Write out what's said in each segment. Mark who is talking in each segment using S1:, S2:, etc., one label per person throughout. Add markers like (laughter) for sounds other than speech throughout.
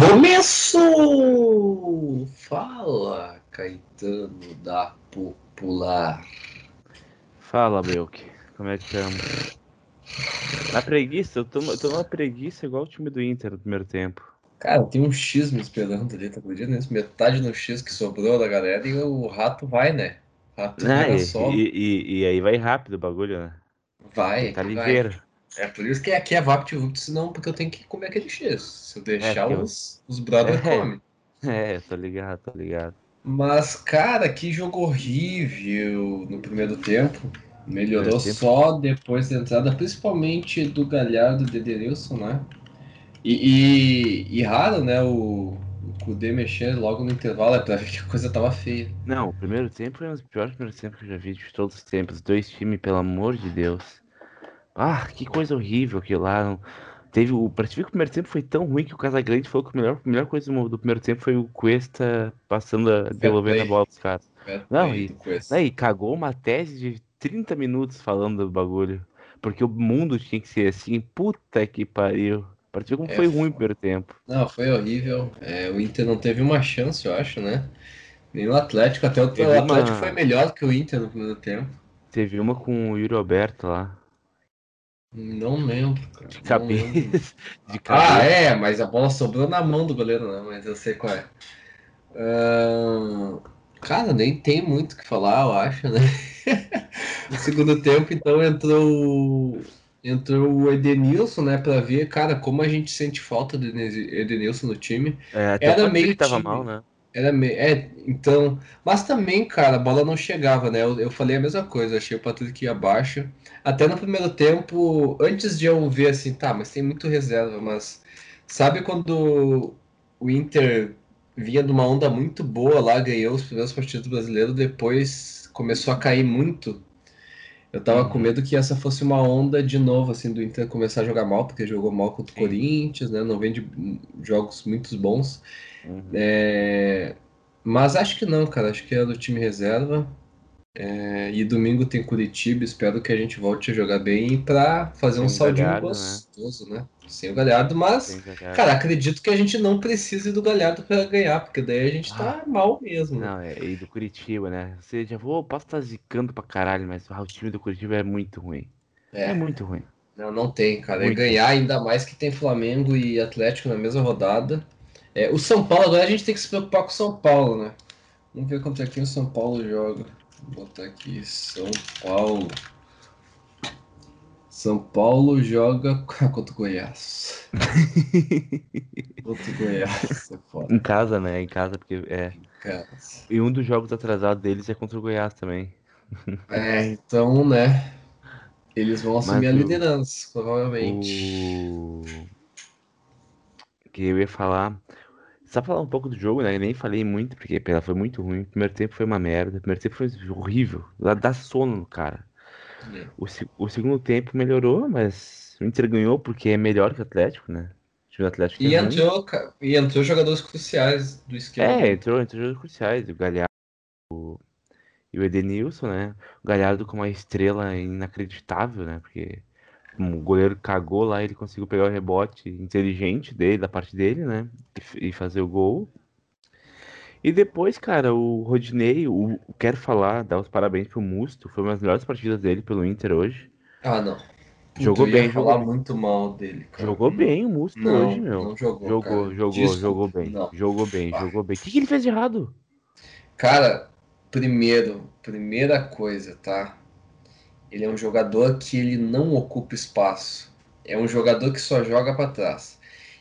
S1: Começou! Fala, Caetano da Popular.
S2: Fala, Belk. Como é que estamos? Na preguiça, eu tô, eu tô numa preguiça igual o time do Inter no primeiro tempo.
S1: Cara, tem um X me esperando ali, tá acreditando nisso? Metade no X que sobrou da galera e o rato vai, né? O rato
S2: Ah, e,
S1: só.
S2: e, e- e aí vai rápido o bagulho, né?
S1: Vai,
S2: Tá
S1: vai. É por isso que aqui é VaptVupt, senão porque eu tenho que comer aquele X. Se eu deixar,
S2: eu-
S1: os, os brother (laughs)
S2: É.
S1: comem.
S2: É, tô ligado, tô ligado.
S1: Mas, cara, que jogo horrível no primeiro tempo. Melhorou
S2: Primeiro tempo.
S1: só depois da entrada, principalmente do Galhardo e do Edenilson, né? E, e, e raro, né, o, o Kudê mexer logo no intervalo, é pra ver que a coisa tava feia.
S2: Não, o primeiro tempo foi um dos piores primeiros tempos que eu já vi de todos os tempos. Dois times, pelo amor de Deus. Ah, que coisa horrível aquilo lá. Teve o. Pra que o primeiro tempo foi tão ruim que o Casagrande falou que a melhor, a melhor coisa do, do primeiro tempo foi o Cuesta passando, a, devolvendo a bola pros caras. Não, e-
S1: Cuesta.
S2: Aí cagou uma tese de 30 minutos falando do bagulho. Porque o mundo tinha que ser assim. Puta que pariu. Pra ver como
S1: É
S2: foi ruim o primeiro tempo.
S1: Não, foi horrível. É, o Inter não teve uma chance, eu acho, né? Nem o Atlético, até o, o Atlético
S2: uma-
S1: foi melhor que o Inter no primeiro tempo.
S2: Teve uma com o Yuri Alberto lá.
S1: Não lembro, cara.
S2: De cabeça. (laughs) De
S1: Ah,
S2: cabeça.
S1: é, mas a bola sobrou na mão do goleiro, né? Mas eu sei qual é. Ahn, cara, nem tem muito o que falar, eu acho, né? (laughs) No segundo tempo, então, entrou, entrou o Edenilson, né? Pra ver, cara, como a gente sente falta do Eden- Edenilson no time.
S2: É, até
S1: Era meio
S2: tava
S1: time.
S2: mal, né?
S1: Era me... É, então. Mas também, cara, a bola não chegava, né? Eu, eu falei a mesma coisa, achei o Patrick abaixo. Até no primeiro tempo, antes de eu ver assim, tá, mas tem muito reserva, mas sabe quando o Inter vinha de uma onda muito boa lá, ganhou os primeiros partidos brasileiros, depois começou a cair muito. Eu tava com
S2: Uhum.
S1: medo que essa fosse uma onda de novo, assim, do Inter começar a jogar mal, porque jogou mal contra o. Corinthians, né? Não vem de jogos muito bons.
S2: Uhum.
S1: É, Mas acho que não, cara. Acho que é do time reserva. É, E domingo tem Curitiba. Espero que a gente volte a jogar bem pra fazer um
S2: Sem o
S1: saldinho
S2: Galhardo, né?
S1: gostoso, né? Sem o Galhardo, mas,
S2: jogar.
S1: cara, acredito que a gente não precise do Galhardo pra ganhar, porque daí a gente tá mal mesmo. né?
S2: Não, é, e do Curitiba, né? Você já vou, posso estar zicando pra caralho, mas ah, o time do Curitiba é muito ruim. É,
S1: É,
S2: muito ruim.
S1: não, não tem, cara. É ganhar, ainda mais que tem Flamengo e Atlético na mesma rodada. É, o São Paulo, agora a gente tem que se preocupar com o São Paulo, né? Vamos ver contra quem o São Paulo joga. Vou botar aqui, São Paulo. São Paulo joga (laughs) contra o Goiás. (laughs) Contra o Goiás, é foda,
S2: Em casa, né? Em casa, porque é.
S1: cara.
S2: E um dos jogos atrasados deles é contra o Goiás também.
S1: É, então, né? Eles vão assumir a
S2: o-
S1: liderança, provavelmente.
S2: O que eu ia falar. Só falar um pouco do jogo, né? Eu nem falei muito, porque ela foi muito ruim. O primeiro tempo foi uma merda. O primeiro tempo foi horrível. Dá, dá sono no cara.
S1: É.
S2: O, o segundo tempo melhorou, mas o Inter ganhou porque é melhor que o Atlético, né? O time do Atlético
S1: E
S2: é
S1: entrou, ca- e entrou jogadores cruciais do esquema.
S2: É, entrou, entrou jogadores cruciais. O Galhardo e o Edenilson, né? O Galhardo com uma estrela inacreditável, né? Porque o goleiro cagou lá, ele conseguiu pegar o rebote inteligente dele, da parte dele, né? E, fazer o gol. E depois, cara, o Rodinei, o, quero falar, dar os parabéns pro Musto. Foi uma das melhores partidas dele pelo Inter hoje.
S1: Ah, não.
S2: Jogou
S1: eu ia
S2: bem,
S1: falar
S2: jogou-
S1: muito mal dele, cara.
S2: Jogou bem o Musto
S1: Não,
S2: hoje, meu.
S1: não jogou,
S2: Jogou,
S1: cara.
S2: jogou, jogou bem.
S1: não.
S2: Jogou bem,
S1: Ah.
S2: jogou bem. O que, que ele fez de errado?
S1: Cara, primeiro, primeira coisa, tá? Ele é um jogador que ele não ocupa espaço. É um jogador que só joga pra trás.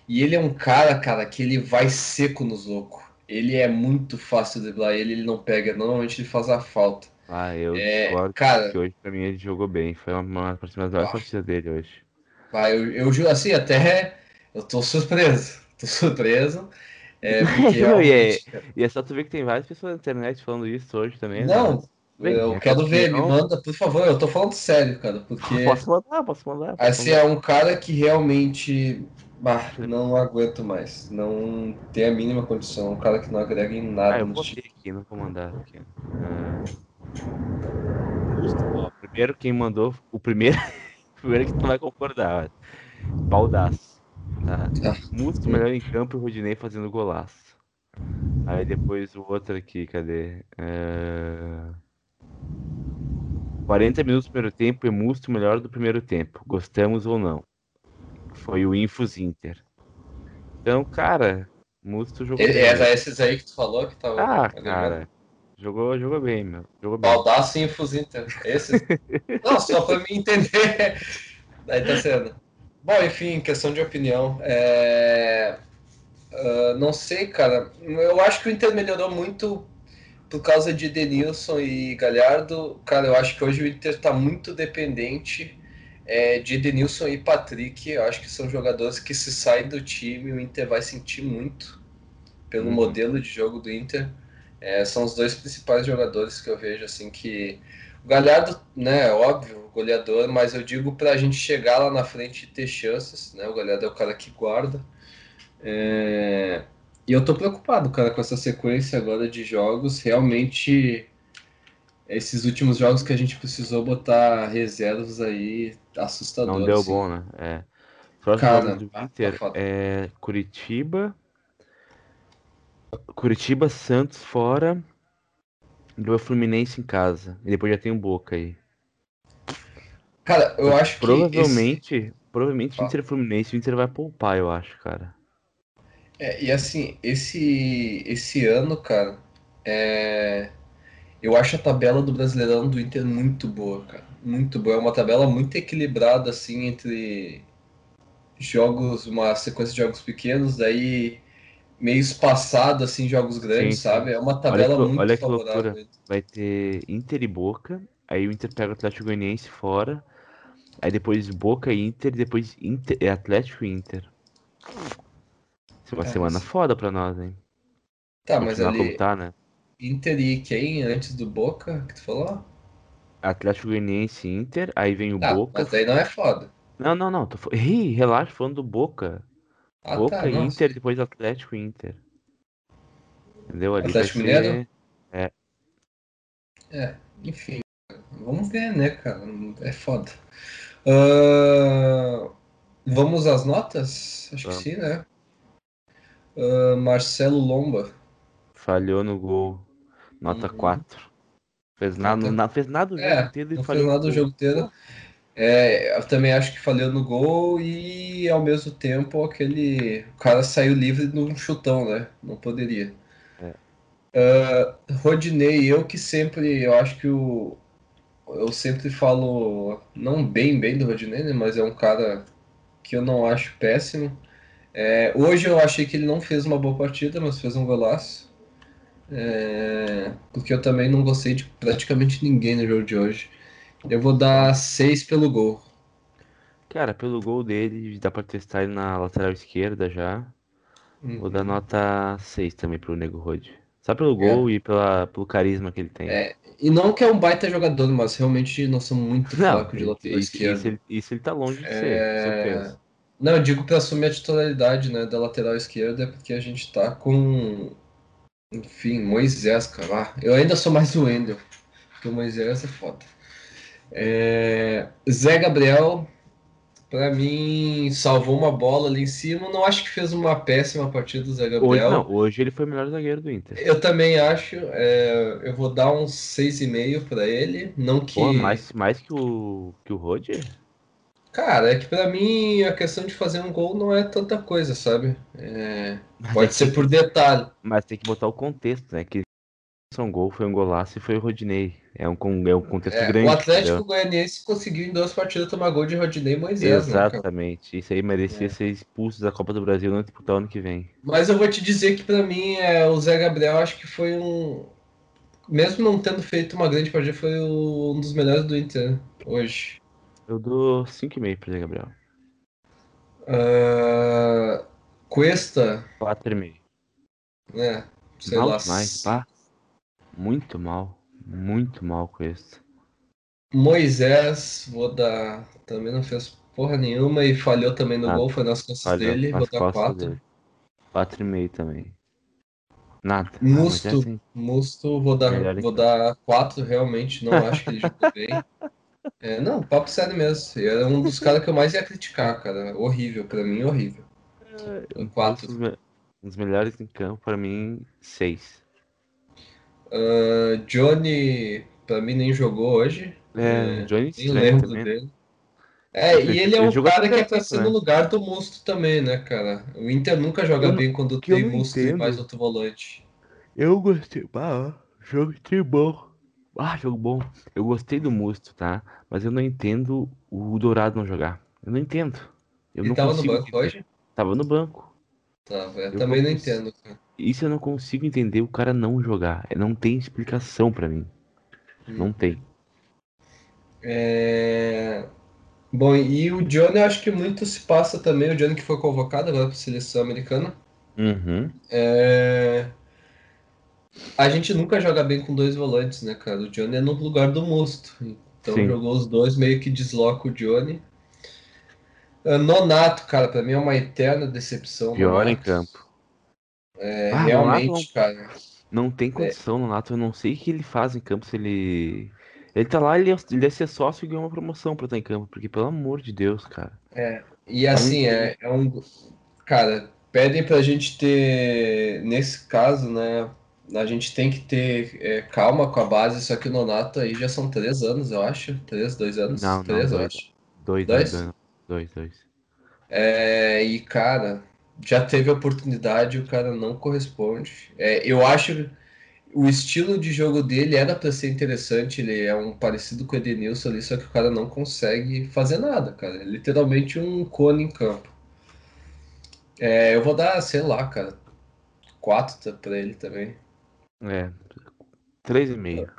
S1: E ele é um cara, cara, que ele vai seco nos loucos. Ele é muito fácil de driblar ele, ele não pega. Normalmente ele faz a falta.
S2: Ah, eu
S1: É,
S2: discordo
S1: cara,
S2: que hoje pra mim ele jogou bem. Foi uma, das melhores
S1: Ah.
S2: partidas dele hoje.
S1: vai, eu, eu ju- assim, até eu tô surpreso. Tô surpreso. É, (laughs) porque
S2: Não, e é- E é só tu ver que tem várias pessoas na internet falando isso hoje também. né?
S1: Não, eu quero ver, me
S2: opinião.
S1: manda, por favor. Eu tô falando sério, cara, porque
S2: Posso mandar, posso mandar. posso
S1: assim
S2: mandar.
S1: é um cara que realmente bah, não aguento mais. Não tem a mínima condição. É um cara que não agrega em nada
S2: Ah, eu
S1: no time.
S2: aqui, não vou mandar aqui. Ah. Primeiro quem mandou, o primeiro, (laughs) o primeiro que tu vai concordar. Baldaço. Tá.
S1: Tá.
S2: Musto melhor em campo e Rodinei fazendo golaço. Aí depois o outro aqui, cadê? É... 40 minutos do primeiro tempo e Musto melhor do primeiro tempo. Gostamos ou não? Foi o Infos Inter. Então, cara, Musto jogou bem.
S1: Era esses aí que tu falou que tava.
S2: Ah,
S1: tá
S2: cara. Jogou, jogou bem, meu. Jogou bem.
S1: Baldaço e Infos Inter. Esses? (laughs) não, só pra me entender. Daí tá sendo. Bom, enfim, questão de opinião. É... ah, não sei, cara. Eu acho que o Inter melhorou muito por causa de Denilson e Galhardo. Cara, eu acho que hoje o Inter tá muito dependente é, de Denilson e Patrick. Eu acho que são jogadores que se saem do time, o Inter vai sentir muito pelo
S2: Uhum.
S1: modelo de jogo do Inter. É, são os dois principais jogadores que eu vejo assim que o Galhardo, né, óbvio, goleador, mas eu digo pra gente chegar lá na frente e ter chances, né? O Galhardo é o cara que guarda. É, E eu tô preocupado, cara, com essa sequência agora de jogos. Realmente, esses últimos jogos que a gente precisou botar reservas aí, assustador.
S2: Não deu
S1: assim.
S2: bom, né? É. Próximo
S1: Cara,
S2: do
S1: tá- tá
S2: Inter
S1: foda.
S2: é Curitiba. Curitiba, Santos fora. Depois Fluminense em casa. E depois já tem o Boca aí.
S1: Cara, eu acho que.
S2: Provavelmente, provavelmente
S1: Fala.
S2: Inter Fluminense, o Inter vai poupar, eu acho, cara.
S1: É, e assim, esse, esse ano, cara, é, eu acho a tabela do Brasileirão do Inter muito boa, cara. Muito boa. É uma tabela muito equilibrada, assim, entre jogos, uma sequência de jogos pequenos, daí meio espaçado, assim, jogos grandes,
S2: Sim,
S1: sabe? É uma tabela
S2: que-
S1: muito
S2: olha que
S1: favorável.
S2: loucura. Vai ter Inter e Boca. Aí o Inter pega o Atlético Goianiense fora. Aí depois Boca e Inter. Depois Inter, é Atlético e Inter. É uma
S1: É,
S2: semana
S1: mas-
S2: foda pra nós, hein?
S1: Tá, mas
S2: como
S1: ali,
S2: tá, né?
S1: Inter e quem antes do Boca, que tu falou?
S2: Atlético Goianiense e Inter. Aí vem o
S1: Tá,
S2: Boca.
S1: mas daí não é foda.
S2: Não, não, não. Tô... Ih, relaxa, falando do Boca.
S1: Ah,
S2: Boca
S1: tá,
S2: e
S1: nossa.
S2: Inter, depois Atlético Inter. Entendeu? Ali
S1: Atlético
S2: ser-
S1: Mineiro?
S2: É.
S1: É, enfim, vamos ver, né, cara? É foda. Ah, vamos às notas? Acho
S2: Vamos.
S1: que sim, né? Ah, Marcelo Lomba.
S2: Falhou no gol. Nota
S1: Uhum.
S2: 4. Fez nada, não fez nada o jogo
S1: É,
S2: inteiro e
S1: não
S2: falhou
S1: fez nada o
S2: gol.
S1: jogo inteiro. É, eu também acho que falhou no gol e ao mesmo tempo aquele o cara saiu livre num chutão, né? Não poderia.
S2: É.
S1: Ah, Rodinei, eu que sempre, eu acho que o eu sempre falo não bem bem do Rodinei, né? Mas é um cara que eu não acho péssimo. É, hoje eu achei que ele não fez uma boa partida, mas fez um golaço. É, porque eu também não gostei de praticamente ninguém no jogo de hoje. Eu vou dar 6 pelo gol.
S2: Cara, pelo gol dele, dá pra testar ele na lateral esquerda já. Vou dar
S1: Uhum.
S2: nota 6 também pro Nego Rod. Só pelo gol e pela, pelo carisma que ele tem.
S1: É, E não que é um baita jogador, mas realmente nós somos muito
S2: Não,
S1: fracos de lateral
S2: isso,
S1: esquerdo.
S2: isso, ele, isso ele tá longe de ser,
S1: É,
S2: com certeza.
S1: Não, eu digo para assumir a titularidade, né, da lateral esquerda, é porque a gente tá com, enfim, Moisés, cara. Eu ainda sou mais o Wendel, porque o Moisés é foda. É, Zé Gabriel, pra mim, salvou uma bola ali em cima. Não acho que fez uma péssima partida do Zé
S2: Hoje
S1: Gabriel.
S2: não, hoje ele foi o melhor zagueiro do Inter.
S1: Eu também acho, é, eu vou dar uns 6,5 pra ele. Não que.
S2: Pô, mais, mais que o, que o Rod?
S1: Cara, é que pra mim a questão de fazer um gol não é tanta coisa, sabe? É, Pode ser por detalhe.
S2: Mas tem que botar o contexto, né? Que um gol foi um golaço e foi o Rodinei. É um, é um contexto
S1: É,
S2: grande.
S1: o Atlético
S2: entendeu?
S1: Goianiense conseguiu em duas partidas tomar gol de Rodinei e Moisés, né?
S2: Exatamente. Isso aí merecia
S1: É.
S2: ser expulso da Copa do Brasil não disputar ano que vem.
S1: Mas eu vou te dizer que pra mim é, o Zé Gabriel acho que foi um. Mesmo não tendo feito uma grande partida, foi um dos melhores do Inter hoje.
S2: Eu dou 5,5 pro Zé Gabriel.
S1: Ah, Cuesta,
S2: 4,5.
S1: né? Sei
S2: Mal
S1: lá.
S2: demais, pá. Muito mal. Muito mal com isso.
S1: Moisés, vou dar. Também não fez porra nenhuma e falhou também no
S2: Ah,
S1: gol, foi nas costas
S2: Falhou
S1: dele. Vou
S2: nas
S1: dar
S2: costas
S1: 4.
S2: dele. 4,5 também. Nada. Ah,
S1: Musto,
S2: mas é assim.
S1: Musto, vou dar,
S2: Melhor
S1: vou dar 4, realmente. Não acho que ele jogou (laughs) bem. É, não, papo sério mesmo. Era um dos (laughs) caras que eu mais ia criticar, cara. Horrível, pra mim, horrível.
S2: Um
S1: Quatro.
S2: dos, me- um dos melhores em campo, pra mim, seis.
S1: Ah, Johnny, pra mim, nem jogou hoje.
S2: É,
S1: É,
S2: Johnny
S1: nem lembro
S2: também.
S1: dele. É, e ele é um cara que é pra
S2: tempo,
S1: ser
S2: né?
S1: no lugar do Musto também, né, cara? O Inter nunca joga
S2: Eu
S1: bem quando
S2: eu
S1: tem Musto e mais outro volante.
S2: Eu gostei. Ah, jogo de bom. Ah, jogo bom. Eu gostei do Musto, tá? Mas eu não entendo o Dourado não jogar. Eu não entendo. Eu
S1: Ele
S2: não
S1: tava no banco
S2: entender.
S1: hoje?
S2: Tava no banco.
S1: Tá, eu
S2: Eu
S1: também não entendo, cara.
S2: Isso eu não consigo entender o cara não jogar. Não tem explicação pra mim. Não tem.
S1: É... Bom, e o Johnny, eu acho que muito se passa também, o Johnny que foi convocado agora para a seleção americana.
S2: Uhum.
S1: É... A gente nunca joga bem com dois volantes, né, cara? O Johnny é no lugar do Musto. Então
S2: Sim.
S1: jogou os dois, meio que desloca o Johnny. Ah, Nonato, cara, pra mim é uma eterna decepção.
S2: Pior em
S1: Nonato.
S2: campo.
S1: É,
S2: Ah,
S1: realmente,
S2: Nonato
S1: cara.
S2: Não tem condição no Nato. Eu não sei o que ele faz em campo se ele. Ele tá lá, ele, ele deve ser sócio e ganhou uma promoção pra estar em campo. Porque, pelo amor de Deus, cara.
S1: E assim, é, é um. Cara, pedem pra gente ter. Nesse caso, né? A gente tem que ter é, calma com a base, só que o Nonato aí já são três anos, eu acho. Três, dois anos?
S2: Não, não,
S1: três, eu
S2: dois.
S1: acho.
S2: Dois,
S1: Dois?
S2: dois, dois, dois.
S1: É, e, cara, já teve oportunidade o cara não corresponde. É, eu acho o estilo de jogo dele era pra ser interessante. Ele é um parecido com o Edenilson ali, só que o cara não consegue fazer nada, cara. É literalmente um cone em campo. É, eu vou dar, sei lá, cara, quatro pra ele também.
S2: É. Três e meio.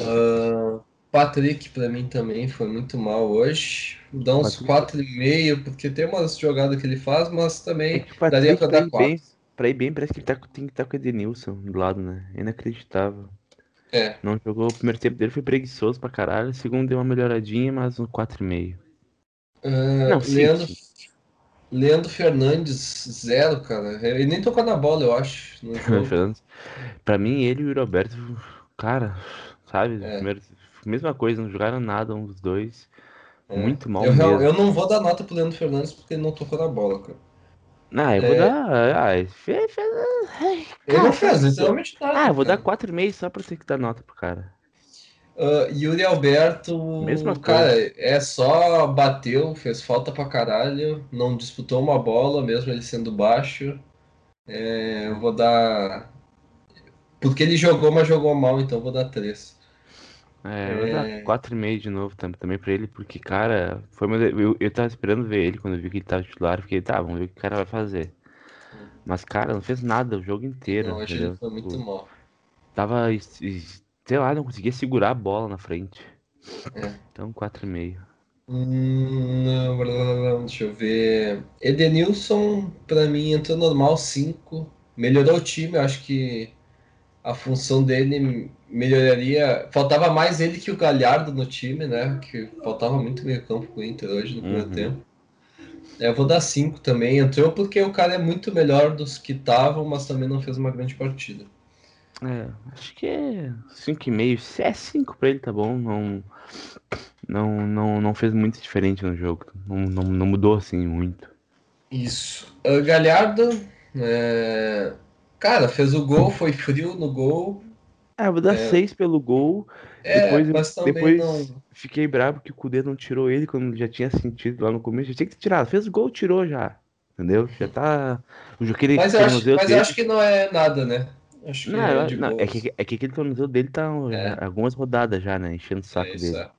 S1: Ah, Patrick pra mim também foi muito mal hoje. Dar uns
S2: Patrick-
S1: quatro e meio, porque tem umas jogadas que ele faz, mas
S2: É
S1: também
S2: que o
S1: daria pra dar
S2: ir
S1: quatro.
S2: bem, pra ir bem, parece que ele tá, tem que estar com o Edenilson do lado, né? É inacreditável.
S1: É.
S2: Não jogou. O primeiro tempo dele foi preguiçoso pra caralho. O segundo deu uma melhoradinha, mas um 4,5.
S1: Ah,
S2: Não, sim,
S1: Leandro,
S2: sim.
S1: Leandro Fernandes, zero, cara. Ele nem tocou na bola, eu acho, no. (laughs)
S2: Fernandes. Pra mim, ele e o Roberto, cara, sabe?
S1: É.
S2: Primeiro, mesma coisa, não jogaram nada um dos dois.
S1: É.
S2: Muito mal
S1: eu,
S2: mesmo.
S1: eu não vou dar nota pro Leandro Fernandes porque ele não tocou na bola, cara.
S2: Ah, eu vou
S1: É.
S2: dar. Ah, fe- fe- ai,
S1: Ele
S2: cara,
S1: não fez literalmente nada.
S2: Ah, eu vou dar
S1: cara.
S2: 4,5 só pra ter que dar nota pro cara.
S1: Ah, Yuri Alberto,
S2: Mesma
S1: cara, é só bateu, fez falta pra caralho, não disputou uma bola, mesmo ele sendo baixo. É, eu vou dar. Porque ele jogou, mas jogou mal, então eu vou dar três.
S2: É, eu vou
S1: É.
S2: dar 4,5 de novo tam- também pra ele, porque, cara, foi meu... eu, eu tava esperando ver ele quando eu vi que ele tava titular. Fiquei, tá, vamos ver o que o cara vai fazer. Mas, cara, não fez nada o jogo inteiro.
S1: Não, hoje ele foi muito
S2: Tipo,
S1: mal.
S2: Tava, sei lá, não conseguia segurar a bola na frente.
S1: É.
S2: Então, 4,5.
S1: Hum, não, blá, blá, blá, deixa eu ver. Edenilson, pra mim, entrou normal 5. Melhorou o time, eu acho que a função dele melhoraria. Faltava mais ele que o Galhardo no time, né? Que faltava muito meio campo pro Inter hoje no primeiro
S2: Uhum.
S1: tempo. É, Eu vou dar 5 também. Entrou porque o cara é muito melhor dos que estavam, mas também não fez uma grande partida.
S2: É, acho que é 5,5. Se é 5 pra ele, tá bom. Não, não, não, não fez muito diferente no jogo. Não, não, não mudou assim muito.
S1: Isso. Ah, Galhardo, é, cara, fez o gol, foi frio no gol.
S2: Ah, eu vou dar
S1: É.
S2: 6 pelo gol.
S1: É,
S2: depois depois
S1: não.
S2: fiquei bravo que o Kudê não tirou ele quando já tinha sentido lá no começo. Já tinha que tirar. Fez o gol, tirou já. Entendeu? Já tá. O aquele
S1: Mas eu acho, mas eu acho que não é nada, né? Acho que
S2: Não,
S1: é de
S2: não, é, que, é que aquele tornozelo dele tá
S1: É.
S2: algumas rodadas já, né? Enchendo o saco
S1: É
S2: dele.
S1: é.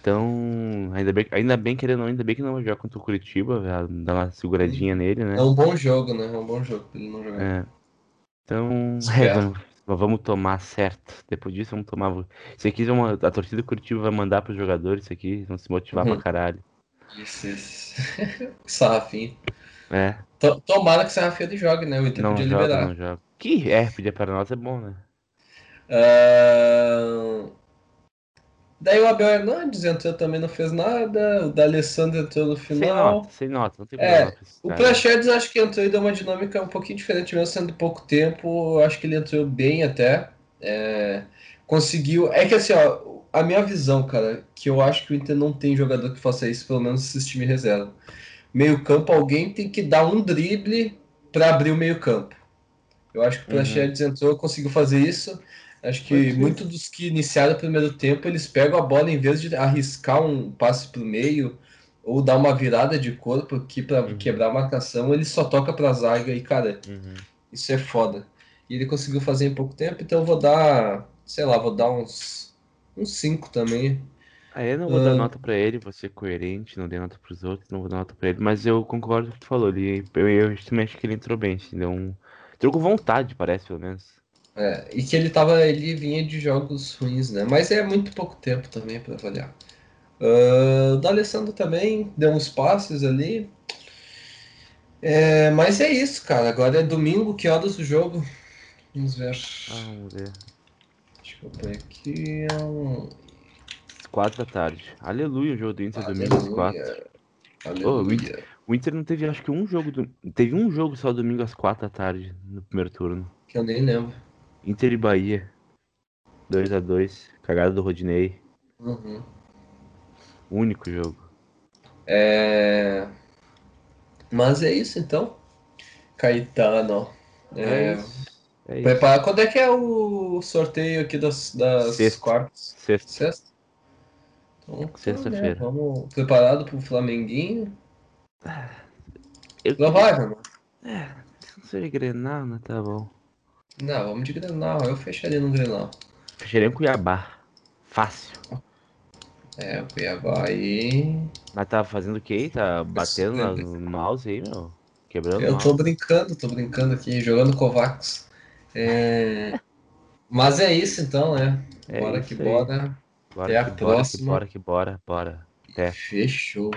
S2: Então, ainda bem, ainda bem querendo ainda bem que não vai jogar contra o Curitiba, vai dar uma seguradinha nele, né?
S1: É um bom jogo, né? É um bom jogo pra ele não jogar.
S2: É. Então, é, vamos, vamos tomar certo. Depois disso, vamos tomar. Isso aqui, é uma- a torcida do Curitiba vai mandar pros jogadores isso aqui, vão se motivar
S1: Uhum.
S2: pra caralho.
S1: Isso, isso. (laughs) Sarrafinho.
S2: É,
S1: To- Tomara que o Sarrafinho jogue, né? O Inter
S2: não
S1: podia
S2: joga,
S1: liberar.
S2: não joga. Que é, pedir para nós é bom, né?
S1: Ah, Daí o Abel Hernandes entrou também, não fez nada. O D'Alessandro entrou no
S2: Sem
S1: final.
S2: nota, sem nota, não tem
S1: É,
S2: problema. esse
S1: O
S2: cara.
S1: Praxedes acho que entrou e deu uma dinâmica um pouquinho diferente, mesmo sendo pouco tempo. eu Acho que ele entrou bem até. É, conseguiu. É que assim, ó, a minha visão, cara, que eu acho que o Inter não tem jogador que faça isso, pelo menos esses times reserva. meio-campo, alguém tem que dar um drible para abrir o meio-campo. Eu acho que o Prachedes uhum. entrou conseguiu fazer isso. Acho que muitos dos que iniciaram o primeiro tempo, eles pegam a bola em vez de arriscar um passe para o meio ou dar uma virada de corpo aqui para uhum. quebrar a marcação, ele só toca para a zaga e, cara, uhum. isso é foda. E ele conseguiu fazer em pouco tempo, então eu vou dar, sei lá, vou dar uns 5 uns também.
S2: Ah, eu não vou uh... dar nota para ele, vou ser coerente, não dei nota para os outros, não vou dar nota para ele, mas eu concordo com o que tu falou, ele, eu, eu também acho que ele entrou bem, entendeu? Um, entrou com vontade, parece, pelo menos.
S1: É, e que ele tava, ele vinha de jogos ruins, né? Mas é muito pouco tempo também para avaliar. Uh, o D'Alessandro também deu uns passes ali. É, mas é isso, cara. Agora é domingo, que horas o jogo? Vamos ver.
S2: Ah, vamos ver.
S1: Deixa eu ver aqui. É um...
S2: Quatro da tarde. Aleluia, o jogo do Inter Aleluia. domingo às quatro. Oh, o, Inter, não teve, acho que um jogo. Do, teve um jogo só domingo às quatro da tarde, no primeiro turno.
S1: Que eu nem lembro.
S2: Inter e Bahia. 2x2. Cagada do Rodinei.
S1: Uhum.
S2: Único jogo.
S1: É... Mas é isso então. Caetano. É, é. É Prepara... Quando é que é o sorteio aqui das, das
S2: Sexta.
S1: quartas?
S2: Sexta.
S1: Sexta? Então,
S2: Sexta-feira.
S1: Né, vamos preparado pro Flamenguinho.
S2: Eu
S1: Não vai, mano.
S2: É, se não seja Grenal, né? Tá bom.
S1: Não, vamos de Grenal. Eu fecharia no Grenal.
S2: Fecharia em Cuiabá. Fácil.
S1: É, o Cuiabá aí.
S2: Mas tá fazendo o quê? Tá batendo no, no mouse aí, meu? Quebrando
S1: Eu tô brincando, tô brincando aqui, jogando Kovacs. É... Mas é isso então, né? É bora que bora.
S2: bora. Até
S1: a próxima.
S2: Bora que bora, bora. Até.
S1: Fechou.